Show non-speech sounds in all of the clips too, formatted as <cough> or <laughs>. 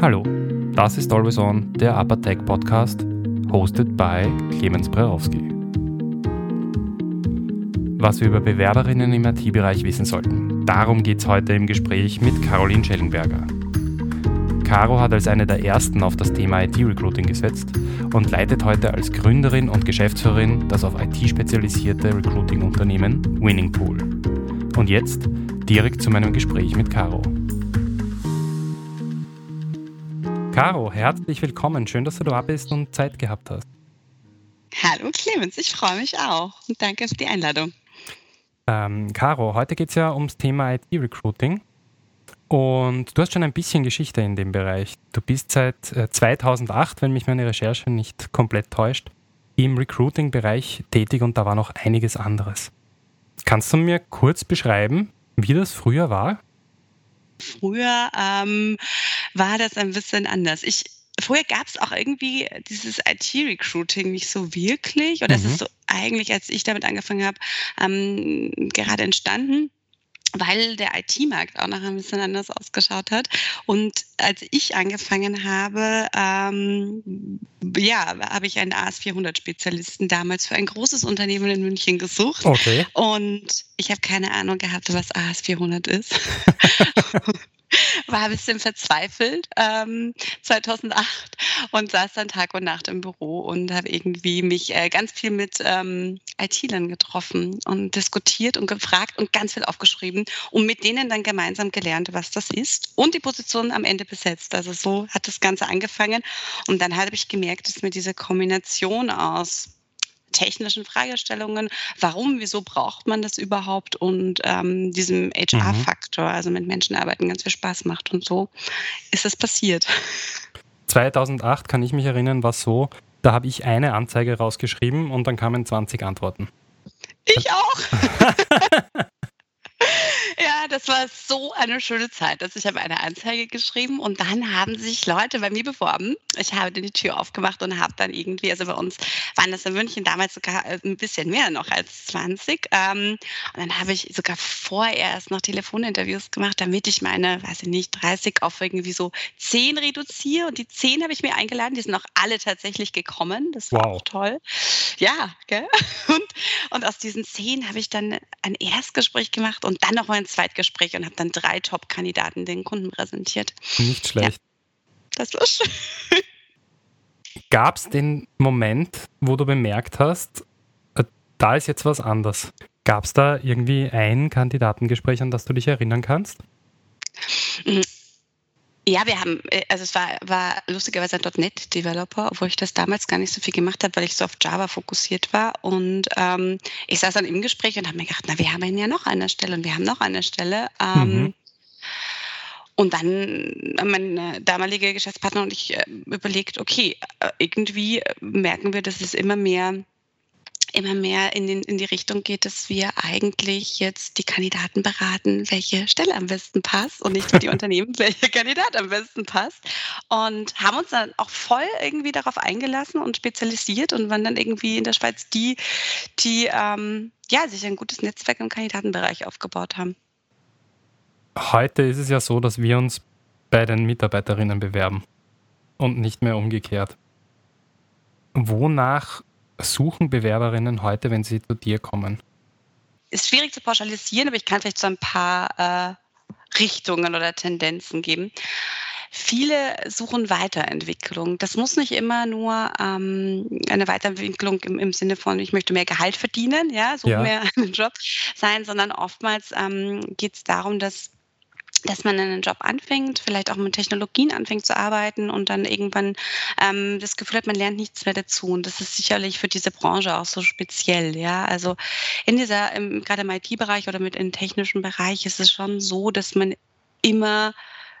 Hallo, das ist Always On, der Upper Tech Podcast, hosted by Clemens Brerowski. Was wir über Bewerberinnen im IT-Bereich wissen sollten, darum geht es heute im Gespräch mit Caroline Schellenberger. Caro hat als eine der ersten auf das Thema IT-Recruiting gesetzt und leitet heute als Gründerin und Geschäftsführerin das auf IT spezialisierte Recruiting-Unternehmen Winning Pool. Und jetzt direkt zu meinem Gespräch mit Caro. Caro, herzlich willkommen. Schön, dass du da bist und Zeit gehabt hast. Hallo Clemens, ich freue mich auch und danke für die Einladung. Ähm, Caro, heute geht es ja ums Thema IT-Recruiting und du hast schon ein bisschen Geschichte in dem Bereich. Du bist seit 2008, äh, wenn mich meine Recherche nicht komplett täuscht, im Recruiting-Bereich tätig und da war noch einiges anderes. Kannst du mir kurz beschreiben, wie das früher war? Früher ähm, war das ein bisschen anders. Ich, vorher gab es auch irgendwie dieses IT-Recruiting nicht so wirklich. Oder mhm. es ist so eigentlich, als ich damit angefangen habe, ähm, gerade entstanden weil der IT-Markt auch noch ein bisschen anders ausgeschaut hat. Und als ich angefangen habe, ähm, ja, habe ich einen AS400-Spezialisten damals für ein großes Unternehmen in München gesucht. Okay. Und ich habe keine Ahnung gehabt, was AS400 ist. <laughs> <laughs> war ein bisschen verzweifelt ähm, 2008 und saß dann Tag und Nacht im Büro und habe irgendwie mich äh, ganz viel mit ähm, IT-Lern getroffen und diskutiert und gefragt und ganz viel aufgeschrieben und mit denen dann gemeinsam gelernt, was das ist und die Position am Ende besetzt. Also so hat das Ganze angefangen und dann habe ich gemerkt, dass mir diese Kombination aus technischen Fragestellungen, warum, wieso braucht man das überhaupt und ähm, diesem HR-Faktor, mhm. also mit Menschen arbeiten, ganz viel Spaß macht und so ist es passiert. <laughs> 2008 kann ich mich erinnern, war so, da habe ich eine Anzeige rausgeschrieben und dann kamen 20 Antworten. Ich auch. <laughs> Ja, das war so eine schöne Zeit. Also ich habe eine Anzeige geschrieben und dann haben sich Leute bei mir beworben. Ich habe die Tür aufgemacht und habe dann irgendwie, also bei uns waren das in München damals sogar äh, ein bisschen mehr noch als 20. Ähm, und dann habe ich sogar vorerst noch Telefoninterviews gemacht, damit ich meine, weiß ich nicht, 30 auf irgendwie so 10 reduziere. Und die 10 habe ich mir eingeladen. Die sind auch alle tatsächlich gekommen. Das war wow. auch toll. Ja, gell? <laughs> Und, und aus diesen 10 habe ich dann ein Erstgespräch gemacht und dann noch mal ein Zweitgespräch und habe dann drei Top-Kandidaten den Kunden präsentiert. Nicht schlecht. Ja, das war schön. Gab es den Moment, wo du bemerkt hast, äh, da ist jetzt was anders? Gab es da irgendwie ein Kandidatengespräch, an das du dich erinnern kannst? Mhm. Ja, wir haben, äh, also es war, war lustigerweise ein .NET-Developer, obwohl ich das damals gar nicht so viel gemacht habe, weil ich so auf Java fokussiert war. Und ähm, ich saß dann im Gespräch und habe mir gedacht, na, wir haben ja noch eine Stelle und wir haben noch eine Stelle. Ähm, mhm. Und dann mein damaliger Geschäftspartner und ich äh, überlegt, okay, äh, irgendwie merken wir, dass es immer mehr immer mehr in, den, in die Richtung geht, dass wir eigentlich jetzt die Kandidaten beraten, welche Stelle am besten passt und nicht die <laughs> Unternehmen, welcher Kandidat am besten passt. Und haben uns dann auch voll irgendwie darauf eingelassen und spezialisiert und waren dann irgendwie in der Schweiz die, die ähm, ja, sich ein gutes Netzwerk im Kandidatenbereich aufgebaut haben. Heute ist es ja so, dass wir uns bei den Mitarbeiterinnen bewerben und nicht mehr umgekehrt. Wonach suchen Bewerberinnen heute, wenn sie zu dir kommen? Ist schwierig zu pauschalisieren, aber ich kann vielleicht so ein paar äh, Richtungen oder Tendenzen geben. Viele suchen Weiterentwicklung. Das muss nicht immer nur ähm, eine Weiterentwicklung im, im, Sinne von, ich möchte mehr Gehalt verdienen, ja, suche ja. mehr <laughs> einen Job sein, sondern oftmals ähm, geht es darum, dass dass man einen Job anfängt, vielleicht auch mit Technologien anfängt zu arbeiten und dann irgendwann ähm, das Gefühl hat, man lernt nichts mehr dazu. Und das ist sicherlich für diese Branche auch so speziell. Ja, also in dieser, im, gerade im IT-Bereich oder mit im technischen Bereich ist es schon so, dass man immer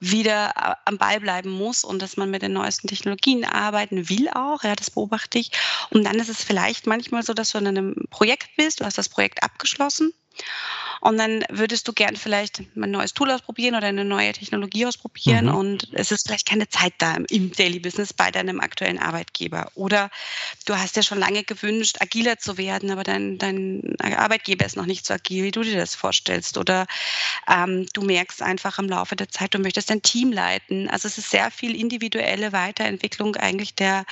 wieder äh, am Ball bleiben muss und dass man mit den neuesten Technologien arbeiten will auch, ja, das beobachte ich. Und dann ist es vielleicht manchmal so, dass du in einem Projekt bist, du hast das Projekt abgeschlossen und dann würdest du gern vielleicht ein neues Tool ausprobieren oder eine neue Technologie ausprobieren mhm. und es ist vielleicht keine Zeit da im Daily Business bei deinem aktuellen Arbeitgeber. Oder du hast ja schon lange gewünscht, agiler zu werden, aber dein, dein Arbeitgeber ist noch nicht so agil, wie du dir das vorstellst. Oder ähm, du merkst einfach im Laufe der Zeit, du möchtest dein Team leiten. Also es ist sehr viel individuelle Weiterentwicklung eigentlich der,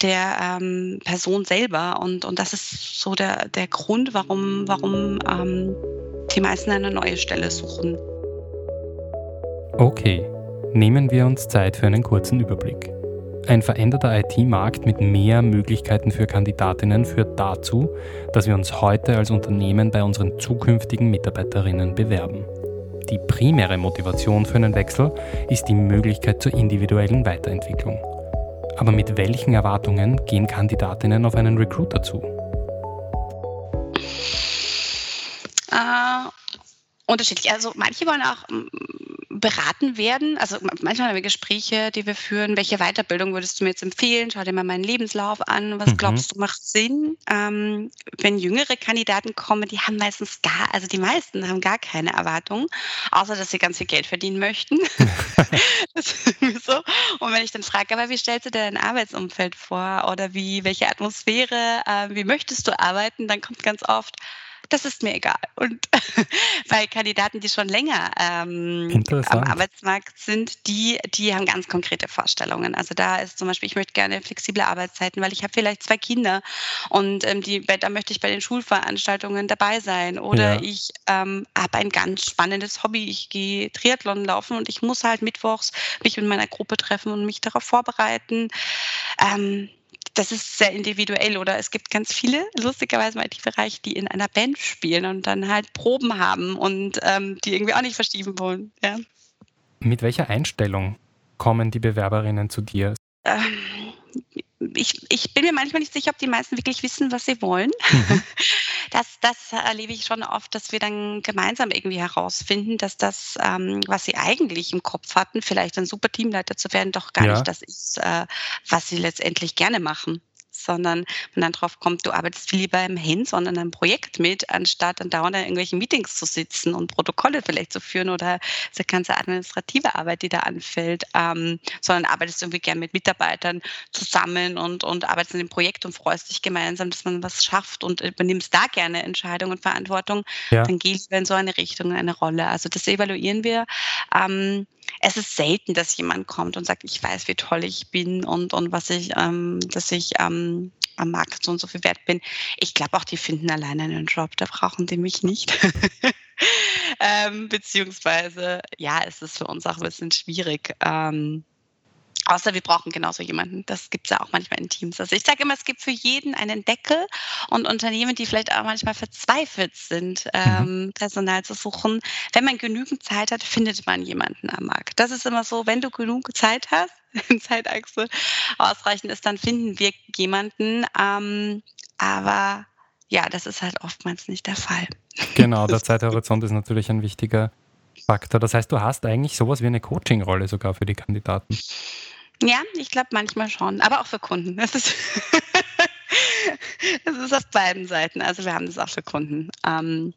der ähm, Person selber. Und, und das ist so der, der Grund, warum, warum ähm, die meisten eine neue Stelle suchen. Okay, nehmen wir uns Zeit für einen kurzen Überblick. Ein veränderter IT-Markt mit mehr Möglichkeiten für Kandidatinnen führt dazu, dass wir uns heute als Unternehmen bei unseren zukünftigen Mitarbeiterinnen bewerben. Die primäre Motivation für einen Wechsel ist die Möglichkeit zur individuellen Weiterentwicklung. Aber mit welchen Erwartungen gehen Kandidatinnen auf einen Recruiter zu? Unterschiedlich. Also manche wollen auch beraten werden. Also manchmal haben wir Gespräche, die wir führen. Welche Weiterbildung würdest du mir jetzt empfehlen? Schau dir mal meinen Lebenslauf an. Was mhm. glaubst du macht Sinn? Ähm, wenn jüngere Kandidaten kommen, die haben meistens gar, also die meisten haben gar keine Erwartungen, außer dass sie ganz viel Geld verdienen möchten. <laughs> <laughs> so. Und wenn ich dann frage, aber wie stellst du dir dein Arbeitsumfeld vor? Oder wie, welche Atmosphäre, äh, wie möchtest du arbeiten? Dann kommt ganz oft, das ist mir egal. Und <laughs> bei Kandidaten, die schon länger ähm, am Arbeitsmarkt sind, die, die haben ganz konkrete Vorstellungen. Also da ist zum Beispiel, ich möchte gerne flexible Arbeitszeiten, weil ich habe vielleicht zwei Kinder und ähm, die, da möchte ich bei den Schulveranstaltungen dabei sein. Oder ja. ich ähm, habe ein ganz spannendes Hobby. Ich gehe Triathlon laufen und ich muss halt mittwochs mich mit meiner Gruppe treffen und mich darauf vorbereiten. Ähm, das ist sehr individuell oder es gibt ganz viele, lustigerweise im IT-Bereich, die in einer Band spielen und dann halt Proben haben und ähm, die irgendwie auch nicht verschieben wollen. Ja. Mit welcher Einstellung kommen die Bewerberinnen zu dir? Ähm, ich, ich bin mir manchmal nicht sicher, ob die meisten wirklich wissen, was sie wollen. Mhm. <laughs> Das, das erlebe ich schon oft, dass wir dann gemeinsam irgendwie herausfinden, dass das, ähm, was sie eigentlich im Kopf hatten, vielleicht ein super Teamleiter zu werden, doch gar ja. nicht das ist, äh, was sie letztendlich gerne machen sondern man dann drauf kommt, du arbeitest viel lieber im Hands-on an einem Projekt mit, anstatt dann dauernd in irgendwelchen Meetings zu sitzen und Protokolle vielleicht zu führen oder diese ganze administrative Arbeit, die da anfällt, ähm, sondern arbeitest irgendwie gern mit Mitarbeitern zusammen und, und arbeitest in dem Projekt und freust dich gemeinsam, dass man was schafft und übernimmst da gerne Entscheidung und Verantwortung, ja. dann geh lieber in so eine Richtung eine Rolle. Also das evaluieren wir. Ähm, es ist selten, dass jemand kommt und sagt, ich weiß, wie toll ich bin und, und was ich, ähm, dass ich ähm, am Markt so und so viel wert bin. Ich glaube auch, die finden alleine einen Job, da brauchen die mich nicht. <laughs> ähm, beziehungsweise, ja, es ist für uns auch ein bisschen schwierig. Ähm, Außer wir brauchen genauso jemanden. Das gibt es ja auch manchmal in Teams. Also ich sage immer, es gibt für jeden einen Deckel und Unternehmen, die vielleicht auch manchmal verzweifelt sind, ähm, mhm. Personal zu suchen. Wenn man genügend Zeit hat, findet man jemanden am Markt. Das ist immer so, wenn du genug Zeit hast, <laughs> Zeitachse ausreichend ist, dann finden wir jemanden. Ähm, aber ja, das ist halt oftmals nicht der Fall. <laughs> Genau, der Zeithorizont ist natürlich ein wichtiger Faktor. Das heißt, du hast eigentlich sowas wie eine Coaching-Rolle sogar für die Kandidaten. Ja, ich glaube manchmal schon, aber auch für Kunden. Das ist, <laughs> das ist auf beiden Seiten. Also wir haben das auch für Kunden. Ähm.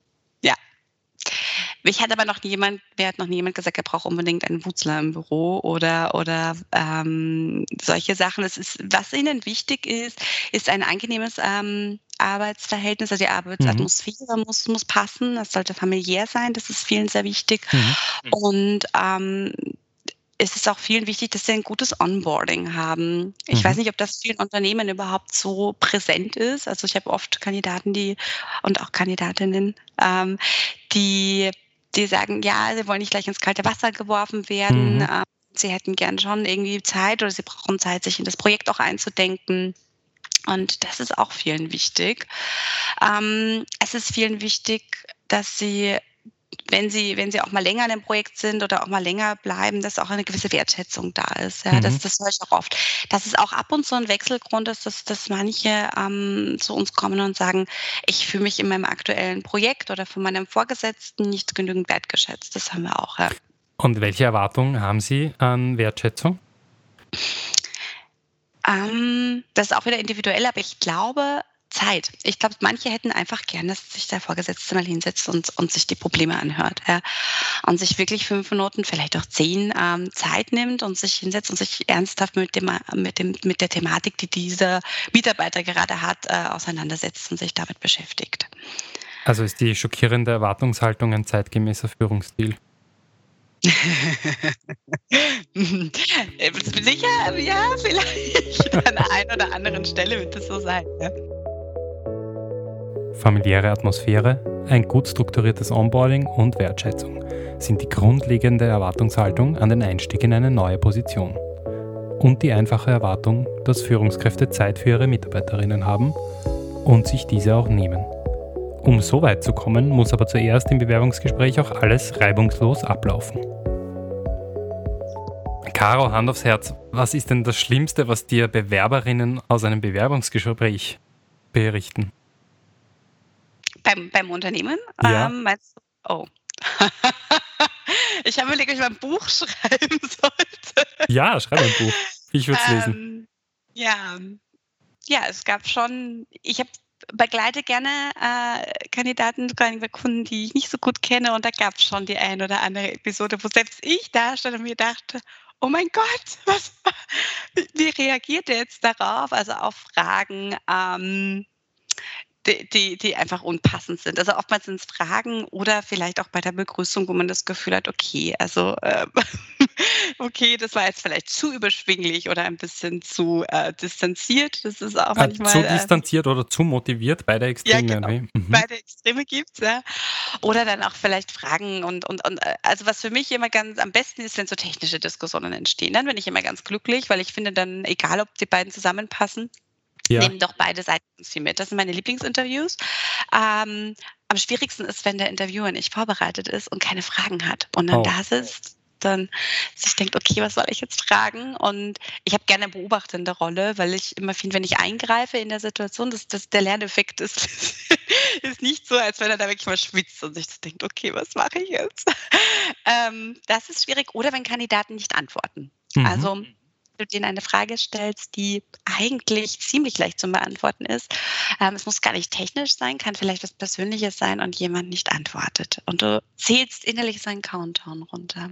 Mich hat aber noch niemand, mir hat noch niemand gesagt, er braucht unbedingt einen Wutzler im Büro oder, oder ähm, solche Sachen. Das ist, was ihnen wichtig ist, ist ein angenehmes ähm, Arbeitsverhältnis, also die Arbeitsatmosphäre mhm. muss, muss passen, das sollte familiär sein, das ist vielen sehr wichtig. Mhm. Und ähm, es ist auch vielen wichtig, dass sie ein gutes Onboarding haben. Ich mhm. weiß nicht, ob das vielen Unternehmen überhaupt so präsent ist. Also ich habe oft Kandidaten, die und auch Kandidatinnen, ähm, die, die sagen, ja, sie wollen nicht gleich ins kalte Wasser geworfen werden. Mhm. Ähm, sie hätten gern schon irgendwie Zeit oder sie brauchen Zeit, sich in das Projekt auch einzudenken. Und das ist auch vielen wichtig. Ähm, es ist vielen wichtig, dass sie wenn sie, wenn sie auch mal länger in einem Projekt sind oder auch mal länger bleiben, dass auch eine gewisse Wertschätzung da ist. Ja, mhm. das, das höre ich auch oft. Das ist auch ab und zu ein Wechselgrund, ist, dass, dass manche ähm, zu uns kommen und sagen, ich fühle mich in meinem aktuellen Projekt oder von meinem Vorgesetzten nicht genügend wertgeschätzt. Das haben wir auch. Ja. Und welche Erwartungen haben Sie an Wertschätzung? Ähm, das ist auch wieder individuell, aber ich glaube, Zeit. Ich glaube, manche hätten einfach gerne, dass sich der Vorgesetzte mal hinsetzt und, und sich die Probleme anhört. Ja. Und sich wirklich fünf Minuten, vielleicht auch zehn ähm, Zeit nimmt und sich hinsetzt und sich ernsthaft mit, dem, mit, dem, mit der Thematik, die dieser Mitarbeiter gerade hat, äh, auseinandersetzt und sich damit beschäftigt. Also ist die schockierende Erwartungshaltung ein zeitgemäßer Führungsstil? <laughs> Sicher, ja, vielleicht. An der einen oder anderen Stelle wird es so sein. Ja. Familiäre Atmosphäre, ein gut strukturiertes Onboarding und Wertschätzung sind die grundlegende Erwartungshaltung an den Einstieg in eine neue Position. Und die einfache Erwartung, dass Führungskräfte Zeit für ihre Mitarbeiterinnen haben und sich diese auch nehmen. Um so weit zu kommen, muss aber zuerst im Bewerbungsgespräch auch alles reibungslos ablaufen. Caro, Hand aufs Herz, was ist denn das Schlimmste, was dir Bewerberinnen aus einem Bewerbungsgespräch berichten? Beim, beim Unternehmen? Ja. Ähm, meinst du? Oh. <laughs> ich habe überlegt, ob ich mal ein Buch <laughs> schreiben sollte. Ja, schreib ein Buch. Ich würde es lesen. Ähm, ja. Ja, es gab schon, ich habe begleite gerne äh, Kandidaten, Kunden, die ich nicht so gut kenne und da gab es schon die ein oder andere Episode, wo selbst ich da stand und mir dachte, oh mein Gott, <laughs> was, wie reagiert er jetzt darauf? Also auf Fragen, ähm, die, die, die, einfach unpassend sind. Also oftmals sind es Fragen oder vielleicht auch bei der Begrüßung, wo man das Gefühl hat, okay, also äh, <laughs> okay, das war jetzt vielleicht zu überschwinglich oder ein bisschen zu äh, distanziert. Das ist auch ah, manchmal. Zu äh, distanziert oder zu motiviert, beide Extreme. Ja, genau. Mhm. Beide Extreme gibt es, ja. Oder dann auch vielleicht Fragen und, und, und äh, also was für mich immer ganz am besten ist, wenn so technische Diskussionen entstehen. Dann bin ich immer ganz glücklich, weil ich finde dann, egal ob die beiden zusammenpassen, ja. Nehmen doch beide Seiten viel mit. Das sind meine Lieblingsinterviews. Ähm, am schwierigsten ist, wenn der Interviewer nicht vorbereitet ist und keine Fragen hat und dann oh. da sitzt dann sich denkt, okay, was soll ich jetzt fragen? Und ich habe gerne eine beobachtende Rolle, weil ich immer finde, wenn ich eingreife in der Situation, dass, dass der Lerneffekt ist, <laughs> ist nicht so, als wenn er da wirklich mal schwitzt und sich denkt, okay, was mache ich jetzt? <laughs> Ähm, das ist schwierig. Oder wenn Kandidaten nicht antworten. Mhm. Also du denen eine Frage stellst, die eigentlich ziemlich leicht zu beantworten ist. Ähm, es muss gar nicht technisch sein, kann vielleicht was Persönliches sein und jemand nicht antwortet. Und du zählst innerlich seinen Countdown runter.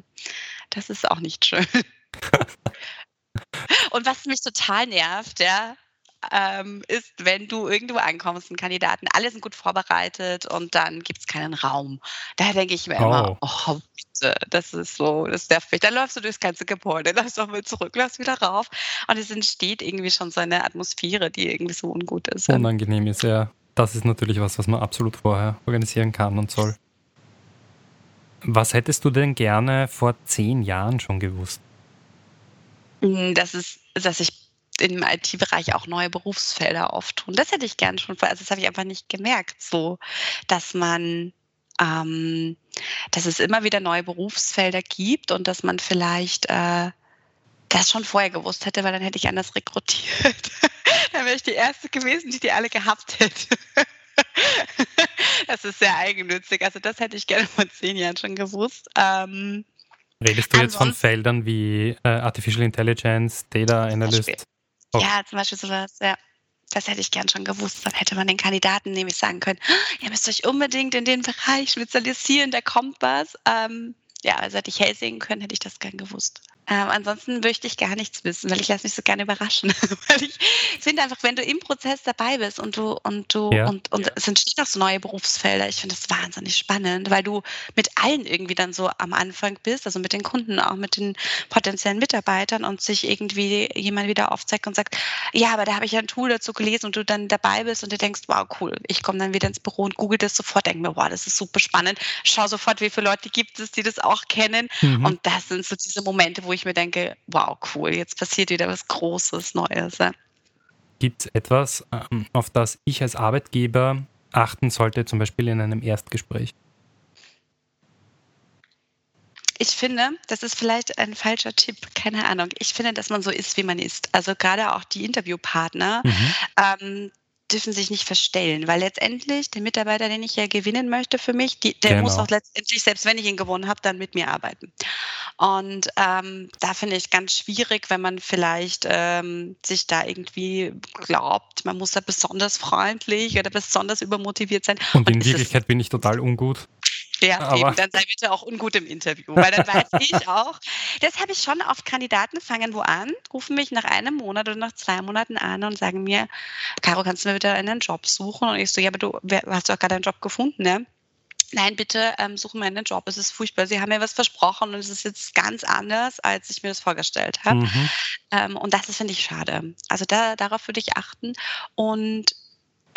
Das ist auch nicht schön. <laughs> und was mich total nervt, ja, ähm, ist, wenn du irgendwo ankommst, ein Kandidaten, alle sind gut vorbereitet und dann gibt es keinen Raum. Da denke ich mir oh. immer, oh, bitte, das ist so, das nervt mich. Dann läufst du durchs ganze Gebäude, <laughs> läufst mal zurück, läufst wieder rauf und es entsteht irgendwie schon so eine Atmosphäre, die irgendwie so ungut ist. Unangenehm ist, ja. Das ist natürlich was, was man absolut vorher organisieren kann und soll. Was hättest du denn gerne vor zehn Jahren schon gewusst? Hm, das ist, dass ich im IT-Bereich auch neue Berufsfelder auftun. Das hätte ich gern schon, also das habe ich einfach nicht gemerkt, so, dass man, ähm, dass es immer wieder neue Berufsfelder gibt und dass man vielleicht äh, das schon vorher gewusst hätte, weil dann hätte ich anders rekrutiert. <laughs> dann wäre ich die Erste gewesen, die die alle gehabt hätte. <laughs> das ist sehr eigennützig. Also das hätte ich gerne vor zehn Jahren schon gewusst. Ähm, Redest du jetzt von Feldern wie äh, Artificial Intelligence, Data Analyst? Okay. Ja, zum Beispiel sowas, ja. Das hätte ich gern schon gewusst. Dann hätte man den Kandidaten nämlich sagen können, ihr müsst euch unbedingt in den Bereich spezialisieren, da kommt was. Ähm, ja, also hätte ich hell sehen können, hätte ich das gern gewusst. Ähm, ansonsten möchte ich gar nichts wissen, weil ich lasse mich so gerne überraschen. <laughs> weil ich finde einfach, wenn du im Prozess dabei bist und du und du ja. und, und es entstehen auch so neue Berufsfelder, ich finde das wahnsinnig spannend, weil du mit allen irgendwie dann so am Anfang bist, also mit den Kunden, auch mit den potenziellen Mitarbeitern und sich irgendwie jemand wieder aufzeigt und sagt, ja, aber da habe ich ja ein Tool dazu gelesen und du dann dabei bist und du denkst, wow, cool, ich komme dann wieder ins Büro und google das sofort, denke mir, wow, das ist super spannend, schau sofort, wie viele Leute gibt es, die das auch kennen mhm. und das sind so diese Momente, wo ich mir denke, wow, cool, jetzt passiert wieder was Großes, Neues. Ja. Gibt es etwas, ähm, auf das ich als Arbeitgeber achten sollte, zum Beispiel in einem Erstgespräch? Ich finde, das ist vielleicht ein falscher Tipp, keine Ahnung. Ich finde, dass man so ist, wie man ist. Also gerade auch die Interviewpartner, mhm. ähm, dürfen sich nicht verstellen, weil letztendlich der Mitarbeiter, den ich ja gewinnen möchte für mich, die, der genau. muss auch letztendlich, selbst wenn ich ihn gewonnen habe, dann mit mir arbeiten. Und ähm, da finde ich ganz schwierig, wenn man vielleicht ähm, sich da irgendwie glaubt, man muss da besonders freundlich oder besonders übermotiviert sein. Und, Und in Wirklichkeit bin ich total ungut. Ja, aber eben, dann sei bitte auch ungut im Interview, weil dann weiß <laughs> ich auch, das habe ich schon oft, Kandidaten fangen wo an, rufen mich nach einem Monat oder nach zwei Monaten an und sagen mir, Caro, kannst du mir wieder einen Job suchen? Und ich so, ja, aber du hast doch gerade einen Job gefunden, ne? Nein, bitte ähm, suchen wir einen Job. Es ist furchtbar. Sie haben mir was versprochen und es ist jetzt ganz anders, als ich mir das vorgestellt habe. Mhm. Ähm, und das finde ich schade. Also da, darauf würde ich achten. Und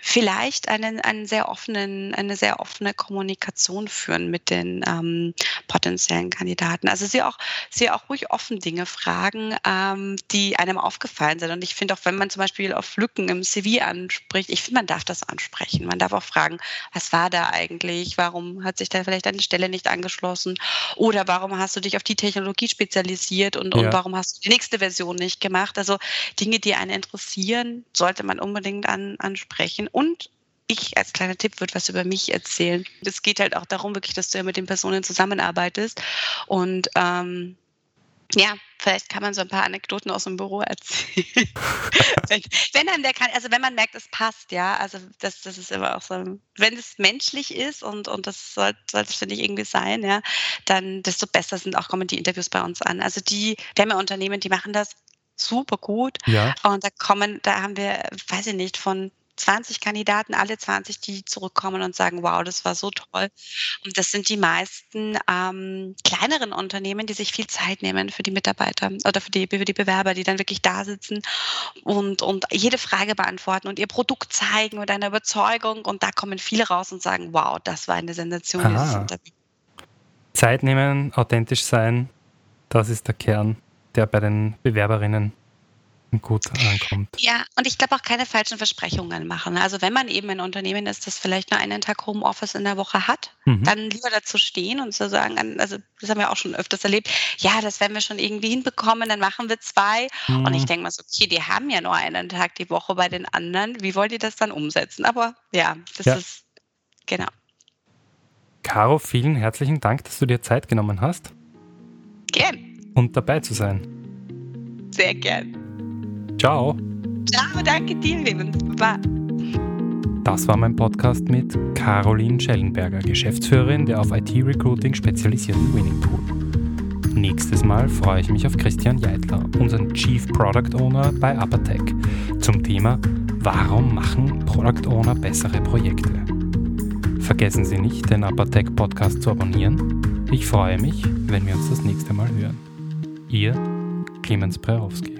vielleicht einen, einen sehr offenen, eine sehr offene Kommunikation führen mit den ähm, potenziellen Kandidaten. Also sie auch, sie auch ruhig offen Dinge fragen, ähm, die einem aufgefallen sind. Und ich finde auch, wenn man zum Beispiel auf Lücken im CV anspricht, ich finde, man darf das ansprechen. Man darf auch fragen, was war da eigentlich? Warum hat sich da vielleicht eine Stelle nicht angeschlossen? Oder warum hast du dich auf die Technologie spezialisiert und, ja. und warum hast du die nächste Version nicht gemacht? Also Dinge, die einen interessieren, sollte man unbedingt an, ansprechen und ich als kleiner Tipp würde was über mich erzählen. Es geht halt auch darum, wirklich, dass du ja mit den Personen zusammenarbeitest. Und ähm, ja, vielleicht kann man so ein paar Anekdoten aus dem Büro erzählen. <laughs> wenn, wenn einem der kann, also wenn man merkt, es passt, ja, also das, das ist immer auch so, wenn es menschlich ist und, und das sollte, sollte es, finde ich, irgendwie sein, ja, dann desto besser sind auch kommen die Interviews bei uns an. Also die, wir haben ja Unternehmen, die machen das super gut. Ja. Und da kommen, da haben wir, weiß ich nicht, von 20 Kandidaten, alle 20, die zurückkommen und sagen, wow, das war so toll. Und das sind die meisten ähm, kleineren Unternehmen, die sich viel Zeit nehmen für die Mitarbeiter oder für die, für die Bewerber, die dann wirklich da sitzen und, und jede Frage beantworten und ihr Produkt zeigen mit einer Überzeugung. Und da kommen viele raus und sagen, wow, das war eine Sensation. Zeit nehmen, authentisch sein, das ist der Kern, der bei den Bewerberinnen gut ankommt. Ja, und ich glaube auch keine falschen Versprechungen machen. Also wenn man eben ein Unternehmen ist, das vielleicht nur einen Tag Homeoffice in der Woche hat, mhm. dann lieber dazu stehen und zu sagen, also das haben wir auch schon öfters erlebt, ja, das werden wir schon irgendwie hinbekommen, dann machen wir zwei. Mhm. Und ich denke mal so, okay, die haben ja nur einen Tag die Woche bei den anderen, wie wollt ihr das dann umsetzen? Aber ja, das ja. ist, genau. Caro, vielen herzlichen Dank, dass du dir Zeit genommen hast. Gern. Und dabei zu sein. Sehr gern. Ciao. Ciao, danke dir, Baba. Das war mein Podcast mit Caroline Schellenberger, Geschäftsführerin der auf IT-Recruiting spezialisierten Winning Tool. Nächstes Mal freue ich mich auf Christian Jeitler, unseren Chief Product Owner bei Uppertech, zum Thema Warum machen Product Owner bessere Projekte? Vergessen Sie nicht, den Uppertech Podcast zu abonnieren. Ich freue mich, wenn wir uns das nächste Mal hören. Ihr Clemens Prerowski.